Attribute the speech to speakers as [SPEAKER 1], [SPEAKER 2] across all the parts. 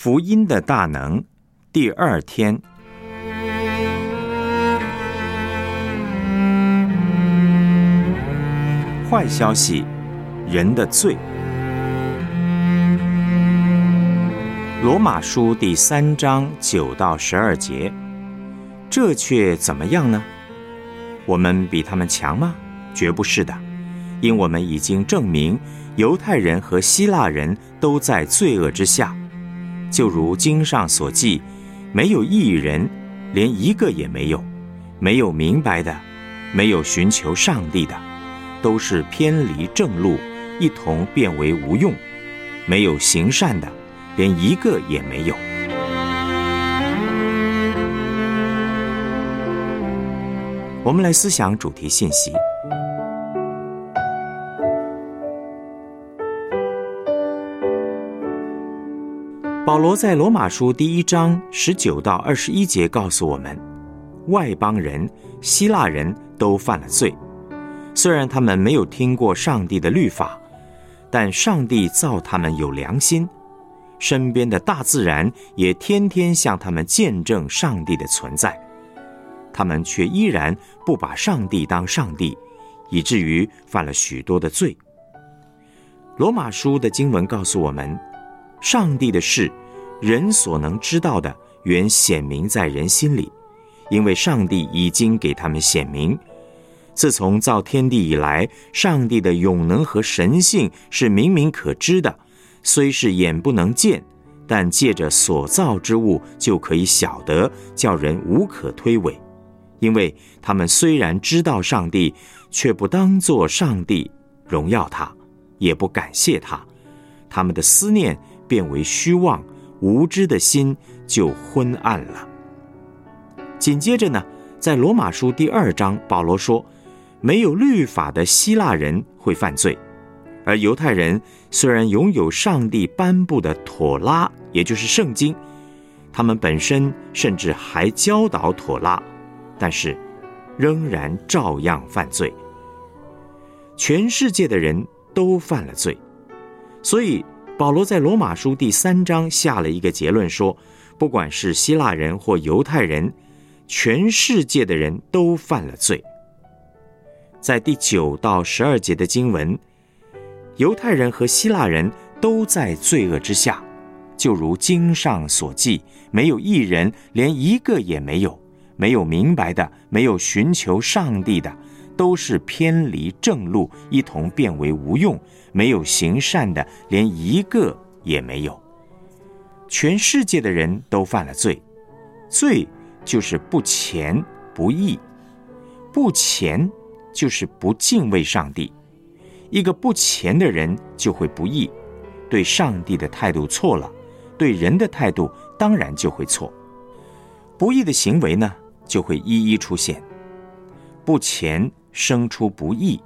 [SPEAKER 1] 福音的大能，第二天。坏消息，人的罪。罗马书第三章九到十二节，这却怎么样呢？我们比他们强吗？绝不是的，因我们已经证明，犹太人和希腊人都在罪恶之下。就如经上所记，没有一人，连一个也没有；没有明白的，没有寻求上帝的。都是偏离正路，一同变为无用；没有行善的，连一个也没有。我们来思想主题信息。保罗在罗马书第一章十九到二十一节告诉我们：外邦人、希腊人都犯了罪。虽然他们没有听过上帝的律法，但上帝造他们有良心，身边的大自然也天天向他们见证上帝的存在，他们却依然不把上帝当上帝，以至于犯了许多的罪。罗马书的经文告诉我们，上帝的事，人所能知道的，原显明在人心里，因为上帝已经给他们显明。自从造天地以来，上帝的永能和神性是明明可知的，虽是眼不能见，但借着所造之物就可以晓得，叫人无可推诿。因为他们虽然知道上帝，却不当作上帝荣耀他，也不感谢他，他们的思念变为虚妄，无知的心就昏暗了。紧接着呢，在罗马书第二章，保罗说。没有律法的希腊人会犯罪，而犹太人虽然拥有上帝颁布的妥拉，也就是圣经，他们本身甚至还教导妥拉，但是仍然照样犯罪。全世界的人都犯了罪，所以保罗在罗马书第三章下了一个结论说：不管是希腊人或犹太人，全世界的人都犯了罪。在第九到十二节的经文，犹太人和希腊人都在罪恶之下，就如经上所记，没有一人，连一个也没有；没有明白的，没有寻求上帝的，都是偏离正路，一同变为无用；没有行善的，连一个也没有。全世界的人都犯了罪，罪就是不虔不义，不虔。就是不敬畏上帝，一个不虔的人就会不义，对上帝的态度错了，对人的态度当然就会错。不义的行为呢，就会一一出现。不虔生出不义。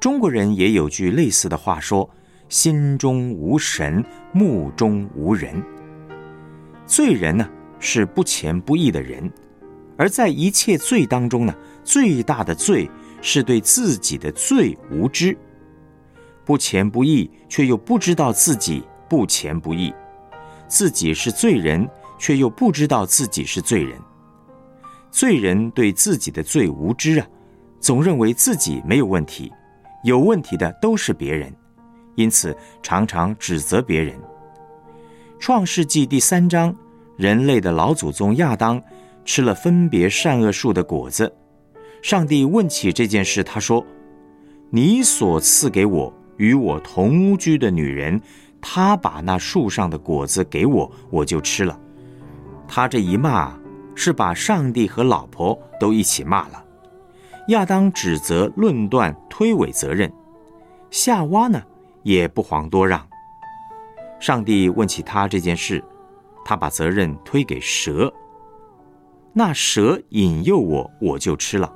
[SPEAKER 1] 中国人也有句类似的话说：“心中无神，目中无人。”罪人呢，是不虔不义的人，而在一切罪当中呢，最大的罪。是对自己的罪无知，不虔不义，却又不知道自己不虔不义；自己是罪人，却又不知道自己是罪人。罪人对自己的罪无知啊，总认为自己没有问题，有问题的都是别人，因此常常指责别人。创世纪第三章，人类的老祖宗亚当吃了分别善恶树的果子。上帝问起这件事，他说：“你所赐给我与我同居的女人，她把那树上的果子给我，我就吃了。他这一骂，是把上帝和老婆都一起骂了。亚当指责、论断、推诿责任，夏娃呢也不遑多让。上帝问起他这件事，他把责任推给蛇。那蛇引诱我，我就吃了。”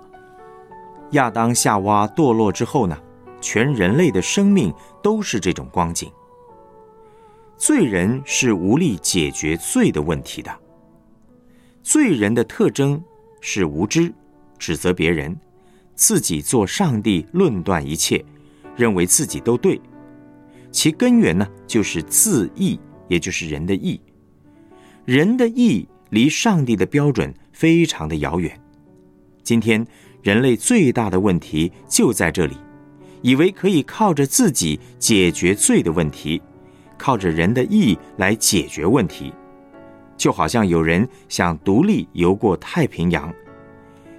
[SPEAKER 1] 亚当夏娃堕落之后呢，全人类的生命都是这种光景。罪人是无力解决罪的问题的。罪人的特征是无知，指责别人，自己做上帝，论断一切，认为自己都对。其根源呢，就是自义，也就是人的义。人的义离上帝的标准非常的遥远。今天人类最大的问题就在这里，以为可以靠着自己解决罪的问题，靠着人的义来解决问题，就好像有人想独立游过太平洋，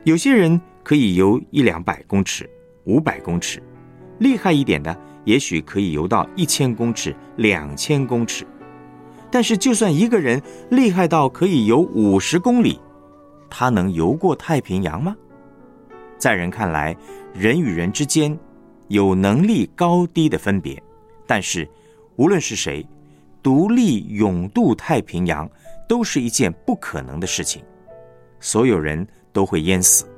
[SPEAKER 1] 有些人可以游一两百公尺、五百公尺，厉害一点的。也许可以游到一千公尺、两千公尺，但是就算一个人厉害到可以游五十公里，他能游过太平洋吗？在人看来，人与人之间有能力高低的分别，但是无论是谁，独立勇渡太平洋都是一件不可能的事情，所有人都会淹死。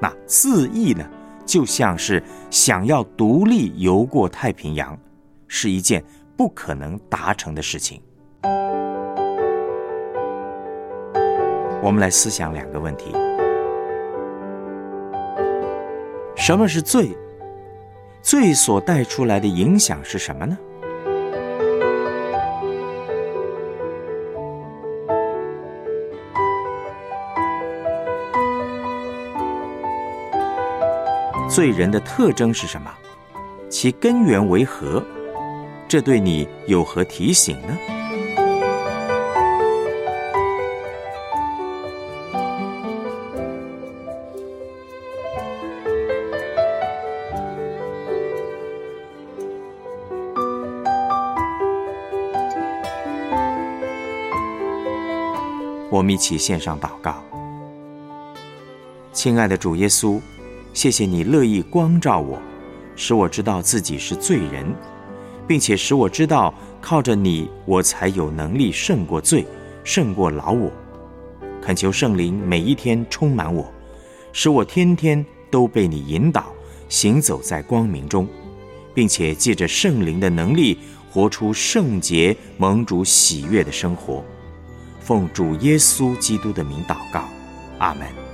[SPEAKER 1] 那自缢呢？就像是想要独立游过太平洋，是一件不可能达成的事情。我们来思想两个问题：什么是罪？罪所带出来的影响是什么呢？罪人的特征是什么？其根源为何？这对你有何提醒呢？我们一起献上祷告，亲爱的主耶稣。谢谢你乐意光照我，使我知道自己是罪人，并且使我知道靠着你，我才有能力胜过罪，胜过老我。恳求圣灵每一天充满我，使我天天都被你引导，行走在光明中，并且借着圣灵的能力，活出圣洁、蒙主喜悦的生活。奉主耶稣基督的名祷告，阿门。